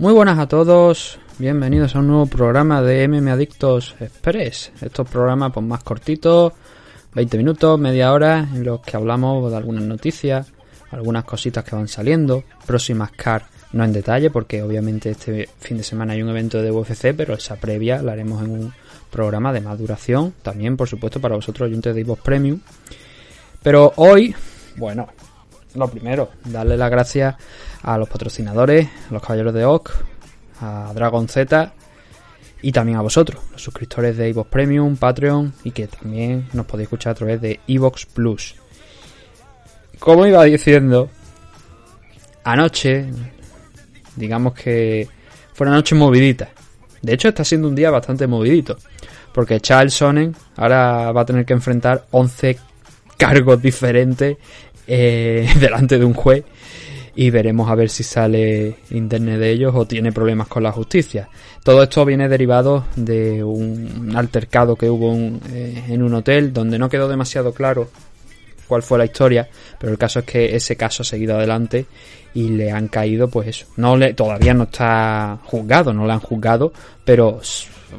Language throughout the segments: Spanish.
Muy buenas a todos, bienvenidos a un nuevo programa de MM Adictos Express. Estos programas pues más cortitos, 20 minutos, media hora, en los que hablamos de algunas noticias, algunas cositas que van saliendo, próximas car no en detalle, porque obviamente este fin de semana hay un evento de UFC, pero esa previa la haremos en un programa de más duración, también por supuesto para vosotros oyentes de Evox Premium. Pero hoy, bueno, lo primero, darle las gracias a los patrocinadores, a los caballeros de OC, a Dragon Z y también a vosotros, los suscriptores de Evox Premium, Patreon y que también nos podéis escuchar a través de Evox Plus. Como iba diciendo, anoche, digamos que fue una noche movidita. De hecho, está siendo un día bastante movidito. Porque Charles Sonnen ahora va a tener que enfrentar 11 cargos diferentes eh, delante de un juez. Y veremos a ver si sale indemne de ellos o tiene problemas con la justicia. Todo esto viene derivado de un altercado que hubo un- eh, en un hotel donde no quedó demasiado claro cuál fue la historia, pero el caso es que ese caso ha seguido adelante y le han caído, pues eso. No le, todavía no está juzgado, no le han juzgado, pero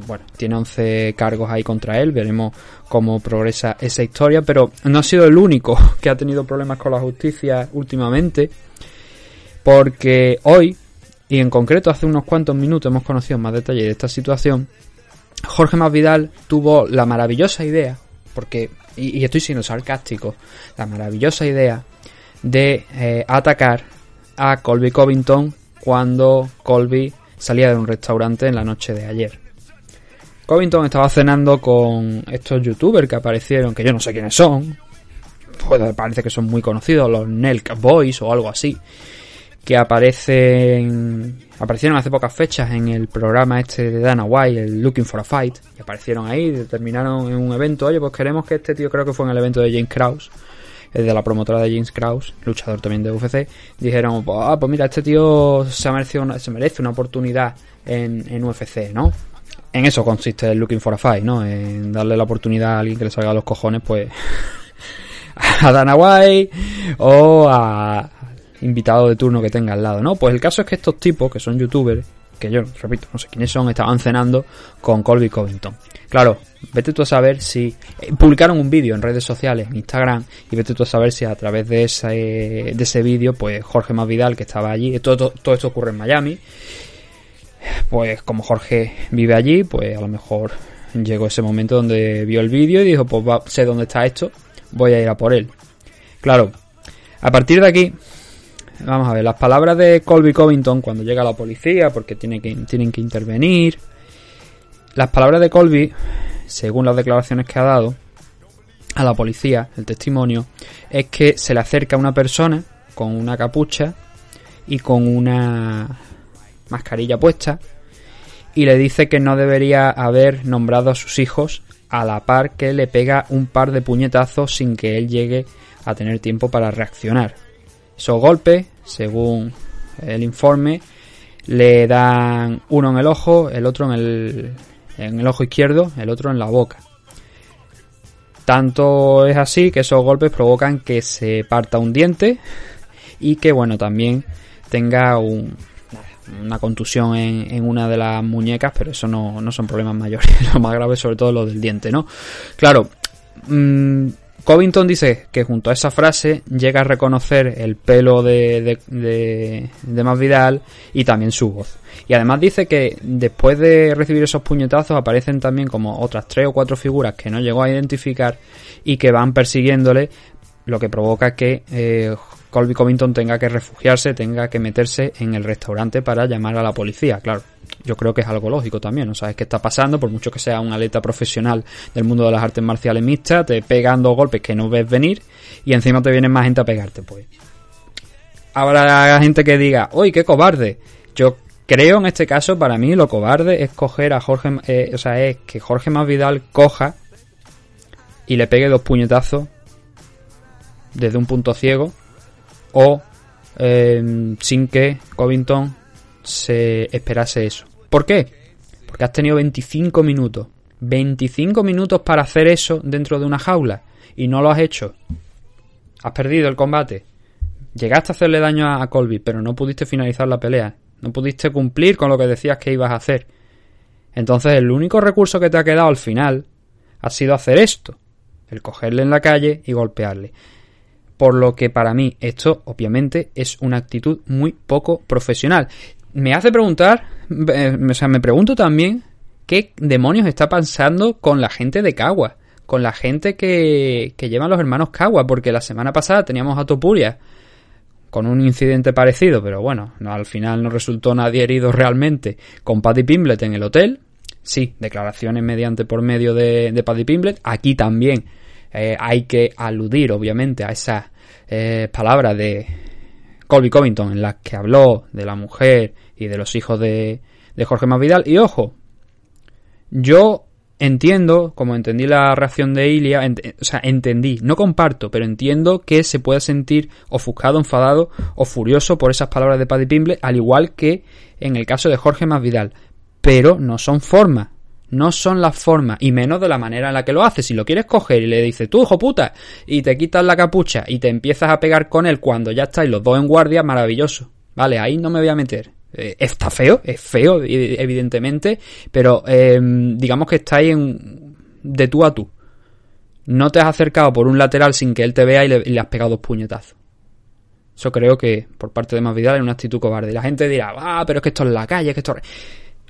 bueno, tiene 11 cargos ahí contra él, veremos cómo progresa esa historia, pero no ha sido el único que ha tenido problemas con la justicia últimamente, porque hoy, y en concreto hace unos cuantos minutos hemos conocido más detalle de esta situación, Jorge Masvidal tuvo la maravillosa idea, porque, y, y estoy siendo sarcástico, la maravillosa idea de eh, atacar a Colby Covington cuando Colby salía de un restaurante en la noche de ayer. Covington estaba cenando con estos youtubers que aparecieron, que yo no sé quiénes son, pues parece que son muy conocidos, los Nelk Boys o algo así, que aparecen aparecieron hace pocas fechas en el programa este de Dana White, el Looking for a Fight, y aparecieron ahí, terminaron en un evento, oye, pues queremos que este tío, creo que fue en el evento de James Krause, de la promotora de James Krause, luchador también de UFC, dijeron, ah, pues mira, este tío se, ha merecido una- se merece una oportunidad en, en UFC, ¿no? En eso consiste el Looking for a Fight, ¿no? En darle la oportunidad a alguien que le salga los cojones, pues, a Dana White o a invitado de turno que tenga al lado, ¿no? Pues el caso es que estos tipos, que son youtubers, que yo, repito, no sé quiénes son, estaban cenando con Colby Covington. Claro, vete tú a saber si... eh, publicaron un vídeo en redes sociales, en Instagram, y vete tú a saber si a través de ese, de ese vídeo, pues Jorge Masvidal, que estaba allí, todo esto ocurre en Miami, pues como Jorge vive allí, pues a lo mejor llegó ese momento donde vio el vídeo y dijo, pues sé dónde está esto, voy a ir a por él. Claro, a partir de aquí, vamos a ver, las palabras de Colby Covington cuando llega la policía, porque que, tienen que intervenir, las palabras de Colby, según las declaraciones que ha dado a la policía, el testimonio, es que se le acerca una persona con una capucha y con una mascarilla puesta y le dice que no debería haber nombrado a sus hijos a la par que le pega un par de puñetazos sin que él llegue a tener tiempo para reaccionar. Esos golpes, según el informe, le dan uno en el ojo, el otro en el, en el ojo izquierdo, el otro en la boca. Tanto es así que esos golpes provocan que se parta un diente y que, bueno, también tenga un, una contusión en, una de las muñecas, pero eso no, son problemas mayores. Lo más grave sobre todo lo del diente, ¿no? Claro, mmm, Covington dice que junto a esa frase llega a reconocer el pelo de, de, de, de Masvidal y también su voz. Y además dice que después de recibir esos puñetazos aparecen también como otras tres o cuatro figuras que no llegó a identificar y que van persiguiéndole, lo que provoca que eh, Colby Covington tenga que refugiarse, tenga que meterse en el restaurante para llamar a la policía. Claro, yo creo que es algo lógico también, no sabes qué está pasando, por mucho que sea un atleta profesional del mundo de las artes marciales mixtas, te pegan dos golpes que no ves venir y encima te vienen más gente a pegarte, pues. habrá gente que diga, uy, qué cobarde. Yo creo en este caso, para mí, lo cobarde es coger a Jorge, eh, o sea, es que Jorge Masvidal coja y le pegue dos puñetazos desde un punto ciego o eh, sin que Covington se esperase eso. ¿Por qué? Porque has tenido 25 minutos. 25 minutos para hacer eso dentro de una jaula y no lo has hecho. Has perdido el combate. Llegaste a hacerle daño a, Colby, pero no pudiste finalizar la pelea. No pudiste cumplir con lo que decías que ibas a hacer. Entonces el único recurso que te ha quedado al final ha sido hacer esto. El cogerle en la calle y golpearle. Por lo que para mí esto obviamente es una actitud muy poco profesional. Me hace preguntar, eh, o sea, me pregunto también qué demonios está pasando con la gente de Cagua, con la gente que, que llevan los hermanos Cagua, porque la semana pasada teníamos a Topuria con un incidente parecido, pero bueno, no, al final no resultó nadie herido realmente con Paddy Pimblet en el hotel. Sí, declaraciones mediante por medio de, Paddy Pimblet. Aquí también eh, hay que aludir, obviamente, a esas eh, palabras de Colby Covington en las que habló de la mujer y de los hijos de, de Jorge Masvidal. Y ojo, yo entiendo, como entendí la reacción de Ilia, o sea, entendí, no comparto, pero entiendo que se puede sentir ofuscado, enfadado o furioso por esas palabras de Paddy Pimble, al igual que en el caso de Jorge Masvidal. Pero no son formas, no son las formas, y menos de la manera en la que lo hace. Si lo quieres coger y le dices, tú, hijo puta, y te quitas la capucha y te empiezas a pegar con él cuando ya estáis los dos en guardia, maravilloso. Vale, ahí no me voy a meter. Eh, está feo, es feo, evidentemente, pero em, digamos que estáis en, de tú a tú. No te has acercado por un lateral sin que él te vea y le, has pegado dos puñetazos. Eso creo que por parte de Masvidal es una actitud cobarde. La gente dirá, ah, pero es que esto es la calle, que esto...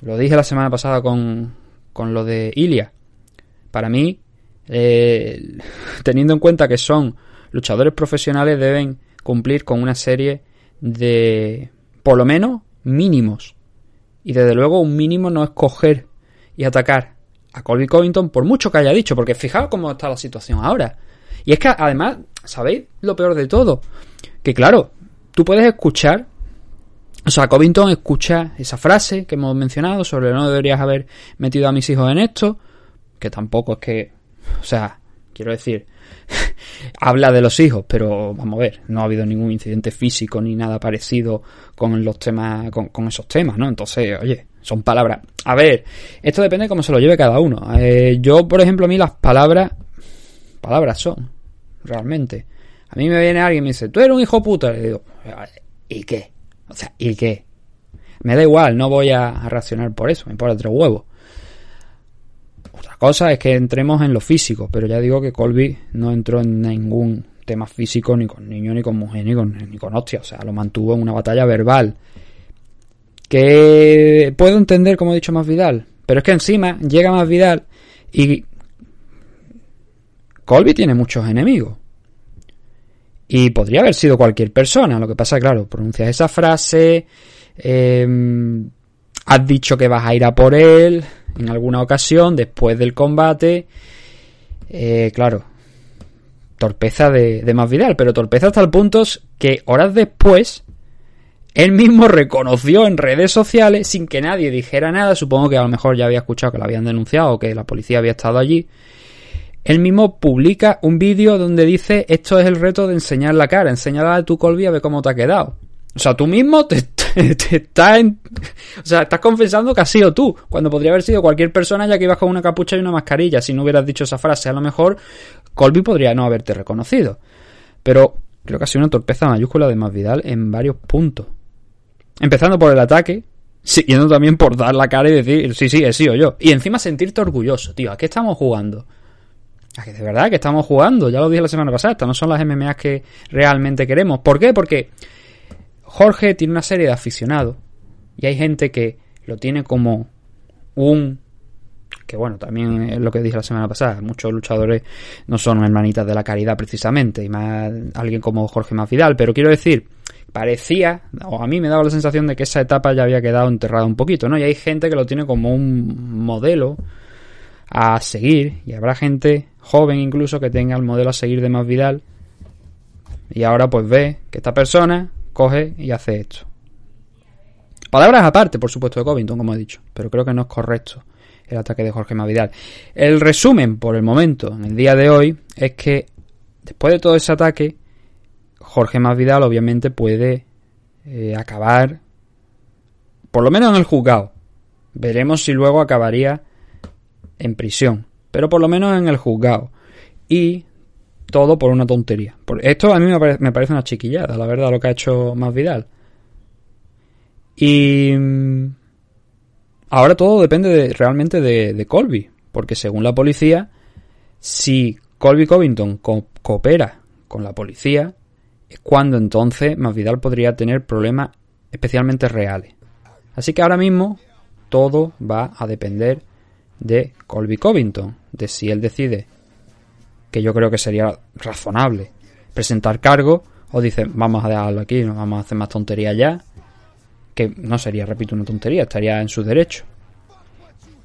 Lo dije la semana pasada con, con lo de Ilia. Para mí, eh, teniendo en cuenta que son luchadores profesionales, deben cumplir con una serie de, por lo menos, mínimos. Y desde luego un mínimo no es coger y atacar a Colby Covington por mucho que haya dicho, porque fijaos cómo está la situación ahora. Y es que además, ¿sabéis lo peor de todo? Que claro, tú puedes escuchar, o sea, Covington escucha esa frase que hemos mencionado sobre no deberías haber metido a mis hijos en esto, que tampoco es que, o sea, quiero decir, habla de los hijos, pero vamos a ver, no ha habido ningún incidente físico ni nada parecido con los temas, con, esos temas, ¿no? Entonces, oye, son palabras. A ver, esto depende de cómo se lo lleve cada uno. Eh, yo, por ejemplo, a mí las palabras, palabras son, realmente. A mí me viene alguien y me dice, tú eres un hijo puta. Y digo, ¿y qué? O sea, ¿y qué? Me da igual, no voy a, reaccionar por eso, me importa tres huevos. Otra cosa es que entremos en lo físico, pero ya digo que Colby no entró en ningún tema físico ni con niño, ni con mujer, ni con, ni con hostia. O sea, lo mantuvo en una batalla verbal. Que puedo entender, como he dicho, más Vidal. Pero es que encima llega más Vidal y Colby tiene muchos enemigos. Y podría haber sido cualquier persona. Lo que pasa, claro, pronuncias esa frase. Eh, has dicho que vas a ir a por él en alguna ocasión después del combate. Eh, claro, torpeza de, de Masvidal, pero torpeza hasta el punto que horas después él mismo reconoció en redes sociales sin que nadie dijera nada, supongo que a lo mejor ya había escuchado que lo habían denunciado o que la policía había estado allí. Él mismo publica un vídeo donde dice esto es el reto de enseñar la cara, enseñar a tu Colby a ver cómo te ha quedado. O sea, tú mismo te, estás o sea, estás confesando que has sido tú, cuando podría haber sido cualquier persona ya que ibas con una capucha y una mascarilla. Si no hubieras dicho esa frase, a lo mejor Colby podría no haberte reconocido. Pero creo que ha sido una torpeza mayúscula de Masvidal en varios puntos. Empezando por el ataque, siguiendo también por dar la cara y decir, sí, sí, he sido yo. Y encima sentirte orgulloso, tío, ¿a qué estamos jugando? ¿A que de verdad que estamos jugando? Ya lo dije la semana pasada, estas no son las MMAs que realmente queremos. ¿Por qué? Porque Jorge tiene una serie de aficionados y hay gente que lo tiene como un que bueno, también es lo que dije la semana pasada, muchos luchadores no son hermanitas de la caridad precisamente, y más alguien como Jorge Mafidal, pero quiero decir, parecía, o a mí me daba la sensación de que esa etapa ya había quedado enterrada un poquito, ¿no? Y hay gente que lo tiene como un modelo a seguir, y habrá gente joven incluso que tenga el modelo a seguir de Masvidal, y ahora pues ve que esta persona coge y hace esto. Palabras aparte, por supuesto, de Covington, como he dicho, pero creo que no es correcto el ataque de Jorge Mavidal. El resumen, por el momento, en el día de hoy, es que después de todo ese ataque, Jorge Masvidal obviamente puede eh, acabar, por lo menos en el juzgado. Veremos si luego acabaría en prisión, pero por lo menos en el juzgado. Y todo por una tontería. Esto a mí me parece, una chiquillada, la verdad, lo que ha hecho Masvidal. Y mm, ahora todo depende realmente de, Colby, porque según la policía, si Colby Covington coopera con la policía, es cuando entonces Masvidal podría tener problemas especialmente reales. Así que ahora mismo todo va a depender de Colby Covington, de si él decide, que yo creo que sería razonable, presentar cargo o dice, vamos a dejarlo aquí, no vamos a hacer más tonterías ya, que no sería, repito, una tontería, estaría en su derecho.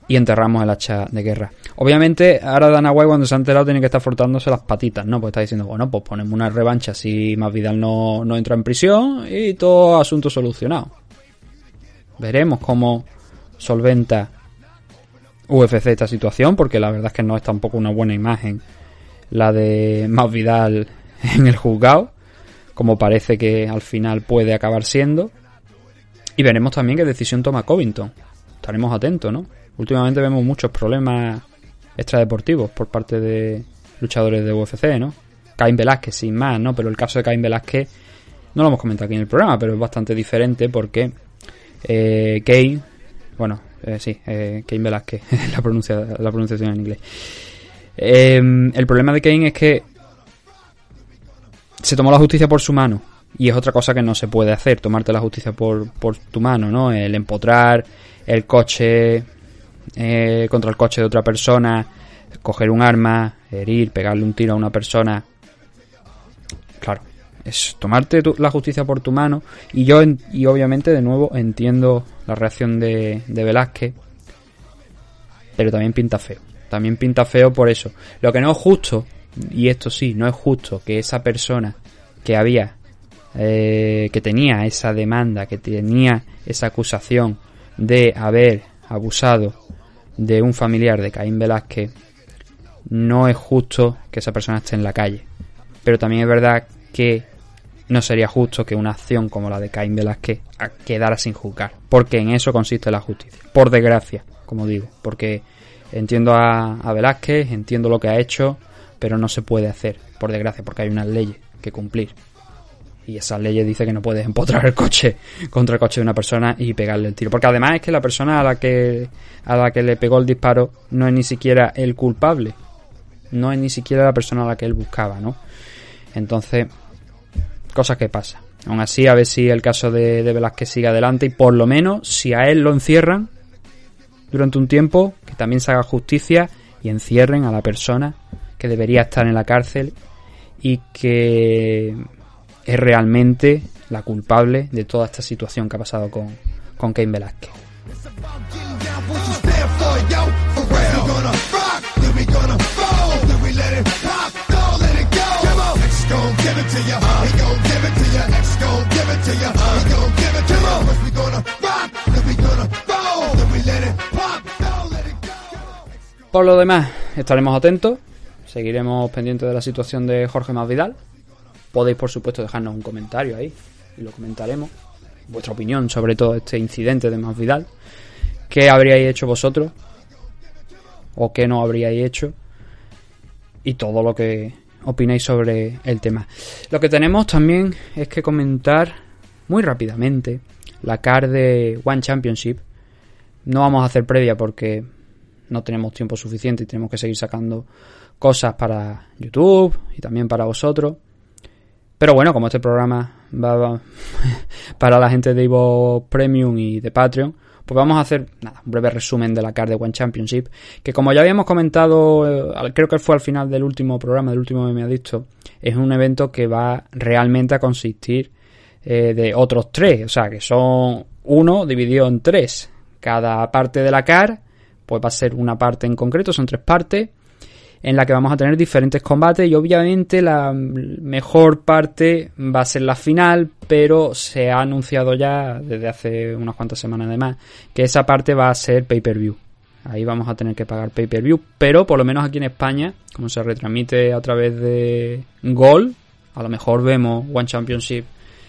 Y enterramos el hacha de guerra. Obviamente, ahora Dana White cuando se ha enterado tiene que estar frotándose las patitas, ¿no? Pues está diciendo, bueno, pues ponemos una revancha si Masvidal no, no entra en prisión y todo asunto solucionado. Veremos cómo solventa UFC esta situación, porque la verdad es que no es tampoco una buena imagen la de Masvidal en el juzgado, como parece que al final puede acabar siendo. Y veremos también qué decisión toma Covington. Estaremos atentos, ¿no? Últimamente vemos muchos problemas extradeportivos por parte de luchadores de UFC, ¿no? Cain Velázquez, sin más, ¿no? Pero el caso de Cain Velázquez no lo hemos comentado aquí en el programa, pero es bastante diferente porque eh, bueno, eh, sí, eh, Kane Velázquez, la, pronuncia, la pronunciación en inglés. Eh, el problema de Kane es que se tomó la justicia por su mano y es otra cosa que no se puede hacer, tomarte la justicia por, por tu mano, ¿no? El empotrar el coche eh, contra el coche de otra persona, coger un arma, herir, pegarle un tiro a una persona. Claro, es tomarte la justicia por tu mano. Y yo, y obviamente, de nuevo, entiendo la reacción de, de Velázquez, pero también pinta feo. También pinta feo por eso. Lo que no es justo, y esto sí, no es justo que esa persona que había, eh, que tenía esa demanda, que tenía esa acusación de haber abusado de un familiar de Caín Velázquez, no es justo que esa persona esté en la calle. Pero también es verdad que no sería justo que una acción como la de Caín Velázquez quedara sin juzgar. Porque en eso consiste la justicia. Por desgracia, como digo. Porque entiendo a, a Velázquez, entiendo lo que ha hecho, pero no se puede hacer, por desgracia, porque hay unas leyes que cumplir. Y esa ley dice que no puedes empotrar el coche contra el coche de una persona y pegarle el tiro. Porque además es que la persona a la que, a la que le pegó el disparo no es ni siquiera el culpable. No es ni siquiera la persona a la que él buscaba, ¿no? Entonces, cosas que pasan. Aún así, a ver si el caso de, Velázquez sigue adelante y por lo menos, si a él lo encierran durante un tiempo, que también se haga justicia y encierren a la persona que debería estar en la cárcel y que es realmente la culpable de toda esta situación que ha pasado con, con Velázquez. Por lo demás, estaremos atentos, seguiremos pendientes de la situación de Jorge Masvidal. Podéis por supuesto dejarnos un comentario ahí y lo comentaremos. Vuestra opinión sobre todo este incidente de Masvidal. ¿Qué habríais hecho vosotros? ¿O qué no habríais hecho? Y todo lo que opináis sobre el tema. Lo que tenemos también es que comentar muy rápidamente la card de One Championship. No vamos a hacer previa porque no tenemos tiempo suficiente y tenemos que seguir sacando cosas para YouTube y también para vosotros. Pero bueno, como este programa va, para la gente de Evo Premium y de Patreon, pues vamos a hacer nada, un breve resumen de la card de One Championship, que como ya habíamos comentado, eh, creo que fue al final del último programa, del último me ha dicho, es un evento que va realmente a consistir eh, de otros tres, o sea, que son uno dividido en tres. Cada parte de la CAR, pues va a ser una parte en concreto, son tres partes. En la que vamos a tener diferentes combates y obviamente la mejor parte va a ser la final, pero se ha anunciado ya desde hace unas cuantas semanas además que esa parte va a ser pay-per-view. Ahí vamos a tener que pagar pay-per-view, pero por lo menos aquí en España, como se retransmite a través de Gol, a lo mejor vemos One Championship,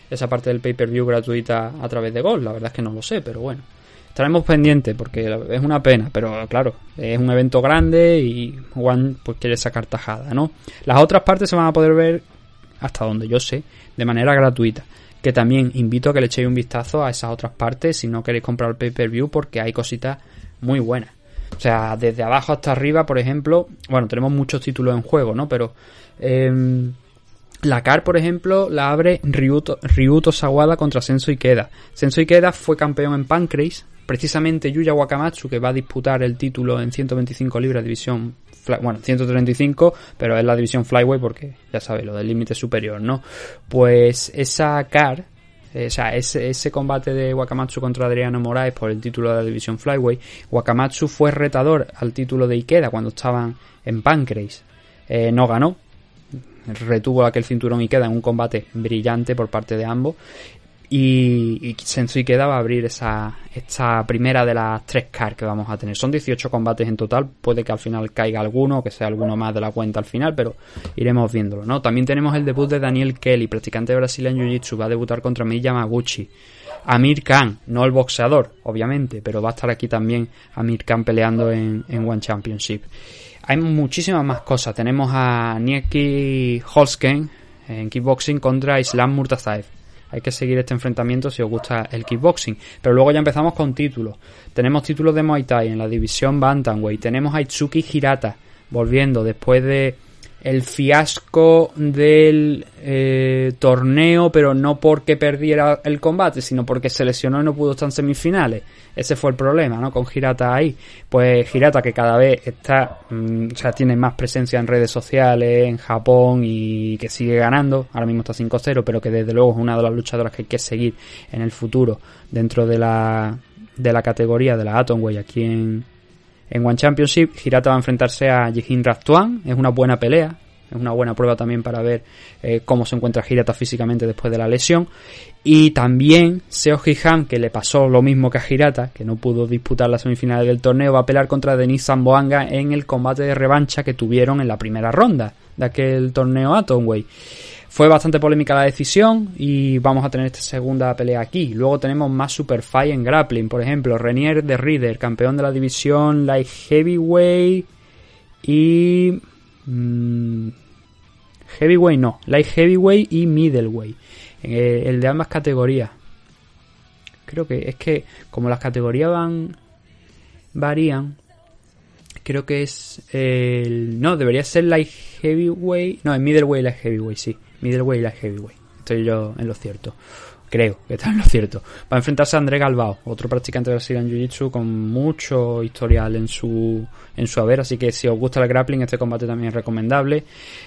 esa parte del pay-per-view gratuita a través de Gol, la verdad es que no lo sé, pero bueno estaremos pendientes porque es una pena, pero claro, es un evento grande y Juan pues quiere sacar tajada, ¿no? Las otras partes se van a poder ver hasta donde yo sé, de manera gratuita. Que también invito a que le echéis un vistazo a esas otras partes si no queréis comprar el pay-per-view porque hay cositas muy buenas. O sea, desde abajo hasta arriba, por ejemplo, bueno, tenemos muchos títulos en juego, ¿no? Pero em, la CAR, por ejemplo, la abre Ryuto, Ryuto Sawada contra Senso Ikeda. Senso Ikeda fue campeón en Pancrase precisamente Yuya Wakamatsu, que va a disputar el título en 125 libras, división, bueno, 135, pero es la división Flyway porque ya sabes, lo del límite superior, ¿no? Pues esa car, eh, o sea, ese, ese, combate de Wakamatsu contra Adriano Moraes por el título de la división Flyway, Wakamatsu fue retador al título de Ikeda cuando estaban en Pancrase. Eh, no ganó, retuvo aquel cinturón Ikeda en un combate brillante por parte de ambos y, y Sensui queda va a abrir esa, esta primera de las tres cards que vamos a tener. Son 18 combates en total, puede que al final caiga alguno, que sea alguno más de la cuenta al final, pero iremos viéndolo, ¿no? También tenemos el debut de Daniel Kelly, practicante brasileño Jiu-Jitsu, va a debutar contra Mei Yamaguchi. Amir Khan, no el boxeador, obviamente, pero va a estar aquí también Amir Khan peleando en, en One Championship. Hay muchísimas más cosas. Tenemos a Nieki Holsken en kickboxing contra Islam Murtazaev hay que seguir este enfrentamiento si os gusta el kickboxing. Pero luego ya empezamos con títulos. Tenemos títulos de Muay Thai en la división Bantamweight. Tenemos a Itsuki Hirata volviendo después de el fiasco del eh, torneo, pero no porque perdiera el combate, sino porque se lesionó y no pudo estar en semifinales. Ese fue el problema, ¿no? Con Girata ahí. Pues Girata que cada vez está, mm, o sea, tiene más presencia en redes sociales, en Japón y que sigue ganando. Ahora mismo está 5-0, pero que desde luego es una de las luchadoras que hay que seguir en el futuro dentro de la, de la categoría de la Atomway aquí en, en One Championship, Hirata va a enfrentarse a Jihin Raftuan. Es una buena pelea. Es una buena prueba también para ver eh, cómo se encuentra Hirata físicamente después de la lesión. Y también Seo Hihan, que le pasó lo mismo que a Hirata, que no pudo disputar las semifinales del torneo, va a pelear contra Denis Zamboanga en el combate de revancha que tuvieron en la primera ronda de aquel torneo Atomway. Fue bastante polémica la decisión y vamos a tener esta segunda pelea aquí. Luego tenemos más Super Fight en grappling, por ejemplo, Renier de Reader, campeón de la división Light Heavyweight y... Mmm, heavyweight no, Light Heavyweight y Middleweight. Eh, el de ambas categorías. Creo que es que como las categorías van varían, creo que es el no debería ser light heavyweight no es middleweight light heavyweight sí middleweight y la heavyweight. Estoy yo en lo cierto. Creo que está en lo cierto. Va a enfrentarse a André Galbao, otro practicante de Brazilian Jiu-Jitsu con mucho historial en su, en su haber. Así que si os gusta el grappling, este combate también es recomendable.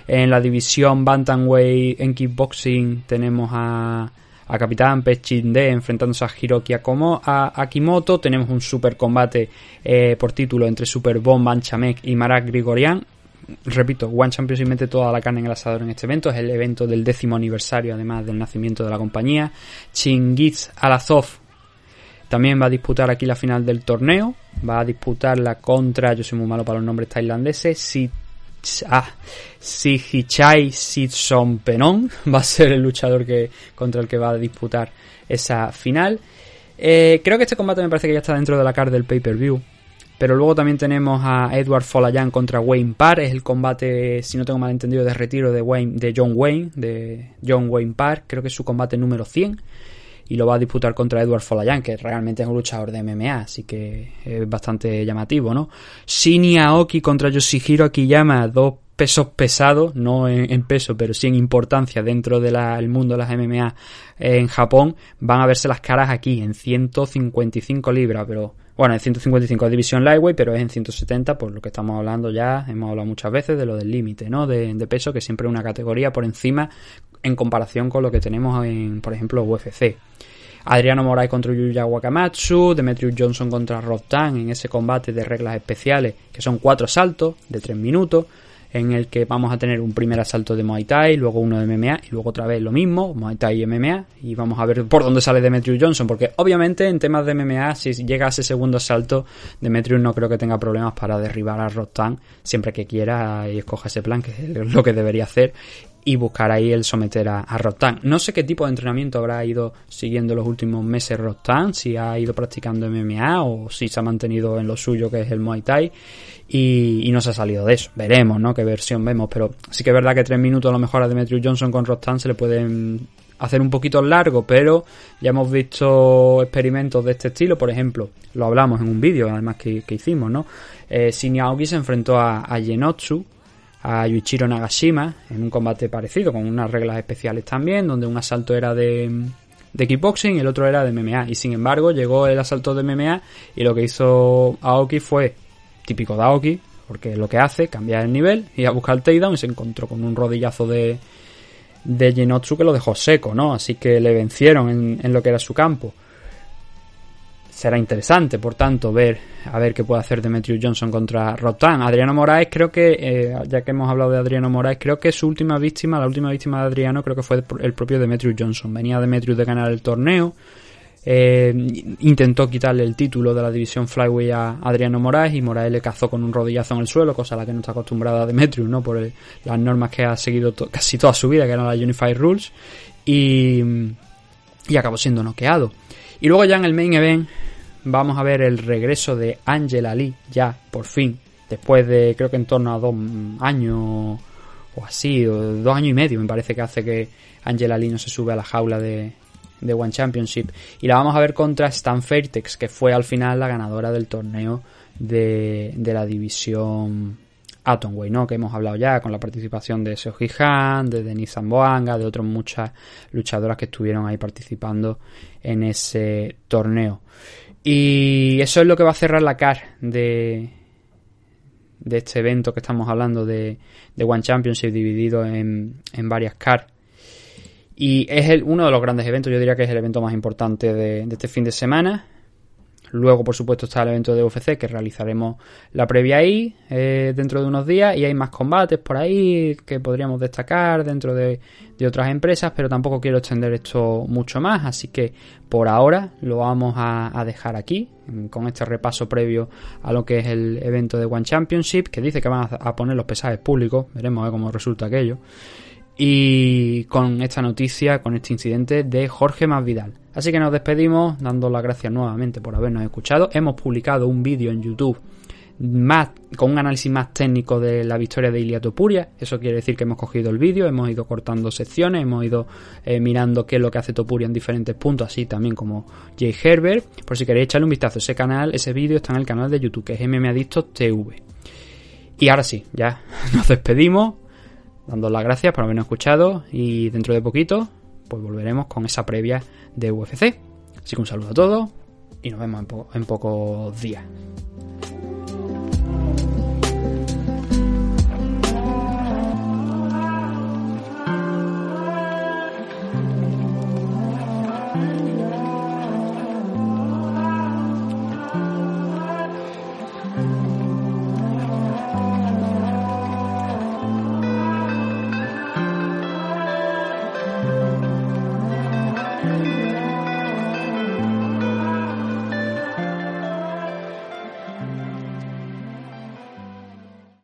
En la división Bantamweight en kickboxing tenemos a, a Capitán Pechinde enfrentándose a Hiroki Akomo, a Akimoto. Tenemos un super combate eh, por título entre Super Bomb Banchamek y Marak Grigorian repito, One Championship mete toda la carne en el asador en este evento. Es el evento del décimo aniversario, además del nacimiento de la compañía. Chingiz Alazov también va a disputar aquí la final del torneo. Va a disputarla contra, yo soy muy malo para los nombres tailandeses, si ah, Sihichai Sitsompenon va a ser el luchador que, contra el que va a disputar esa final. Eh, creo que este combate me parece que ya está dentro de la card del pay-per-view. Pero luego también tenemos a Edward Folayan contra Wayne Parr. Es el combate, si no tengo mal entendido, de retiro de, Wayne, de John Wayne, de John Wayne Parr. Creo que es su combate número 100. Y lo va a disputar contra Edward Folayan, que realmente es un luchador de MMA, así que es bastante llamativo, ¿no? Shin Aoki contra Yoshihiro Akiyama, dos pesos pesados, no en, peso, pero sí en importancia dentro del mundo de las MMA en Japón, van a verse las caras aquí en 155 libras, pero bueno, en 155 es división lightweight, pero es en 170, por lo que estamos hablando ya, hemos hablado muchas veces de lo del límite, ¿no? De, peso, que siempre es una categoría por encima en comparación con lo que tenemos en, por ejemplo, UFC. Adriano Morai contra Yuya Wakamatsu, Demetrius Johnson contra Rob Tan en ese combate de reglas especiales, que son cuatro saltos de tres minutos. En el que vamos a tener un primer asalto de Muay Thai, luego uno de MMA y luego otra vez lo mismo, Muay Thai y MMA, y vamos a ver por dónde sale Demetrius Johnson, porque obviamente en temas de MMA, si llega a ese segundo asalto, Demetrius no creo que tenga problemas para derribar a Rostan siempre que quiera y escoja ese plan, que es lo que debería hacer, y buscar ahí el someter a, a No sé qué tipo de entrenamiento habrá ido siguiendo los últimos meses Rostan, si ha ido practicando MMA o si se ha mantenido en lo suyo que es el Muay Thai y, no se ha salido de eso. Veremos, ¿no? Qué versión vemos, pero sí que es verdad que tres minutos a lo mejor a Demetrius Johnson con Rostan se le pueden hacer un poquito largo, pero ya hemos visto experimentos de este estilo, por ejemplo, lo hablamos en un vídeo además que, hicimos, ¿no? Eh, se enfrentó a, a Genotsu, a Yuichiro Nagashima en un combate parecido, con unas reglas especiales también, donde un asalto era de, de kickboxing y el otro era de MMA. Y sin embargo, llegó el asalto de MMA y lo que hizo Aoki fue típico de Aoki, porque lo que hace, cambiar el nivel, y a buscar el takedown y se encontró con un rodillazo de, de Genotsu que lo dejó seco, ¿no? Así que le vencieron en, en lo que era su campo será interesante, por tanto, ver a ver qué puede hacer Demetrius Johnson contra Rotan. Adriano Moraes, creo que, eh, ya que hemos hablado de Adriano Moraes, creo que su última víctima, la última víctima de Adriano, creo que fue el propio Demetrius Johnson. Venía Demetrius de ganar el torneo, eh, intentó quitarle el título de la división Flyway a Adriano Moraes y Moraes le cazó con un rodillazo en el suelo, cosa a la que no está acostumbrada Demetrius, ¿no? Por las normas que ha seguido casi toda su vida, que eran las Unified Rules, y, y acabó siendo noqueado. Y luego ya en el main event vamos a ver el regreso de Angela Lee, ya, por fin, después de creo que en torno a dos años o así, o dos años y medio me parece que hace que Angela Lee no se sube a la jaula de, de One Championship. Y la vamos a ver contra Stan Fairtex, que fue al final la ganadora del torneo de, de la división Atomway, ¿no? Que hemos hablado ya con la participación de Seo Han, de Denise Zamboanga, de otras muchas luchadoras que estuvieron ahí participando en ese torneo. Y eso es lo que va a cerrar la CAR de, de este evento que estamos hablando de, de One Championship dividido en, en varias CAR. Y es el, uno de los grandes eventos, yo diría que es el evento más importante de, de este fin de semana. Luego, por supuesto, está el evento de UFC que realizaremos la previa ahí eh, dentro de unos días y hay más combates por ahí que podríamos destacar dentro de, otras empresas, pero tampoco quiero extender esto mucho más, así que por ahora lo vamos a, dejar aquí con este repaso previo a lo que es el evento de One Championship que dice que van a, poner los pesajes públicos, veremos cómo resulta aquello y con esta noticia, con este incidente de Jorge Masvidal. Así que nos despedimos dando las gracias nuevamente por habernos escuchado. Hemos publicado un vídeo en YouTube más, con un análisis más técnico de la victoria de Ilia Topuria. Eso quiere decir que hemos cogido el vídeo, hemos ido cortando secciones, hemos ido eh, mirando qué es lo que hace Topuria en diferentes puntos, así también como Jay Herbert. Por si queréis echarle un vistazo, ese canal, ese vídeo está en el canal de YouTube, que es MM TV. Y ahora sí, ya nos despedimos dando las gracias por habernos escuchado y dentro de poquito pues volveremos con esa previa de UFC. Así que un saludo a todos y nos vemos en, en pocos días.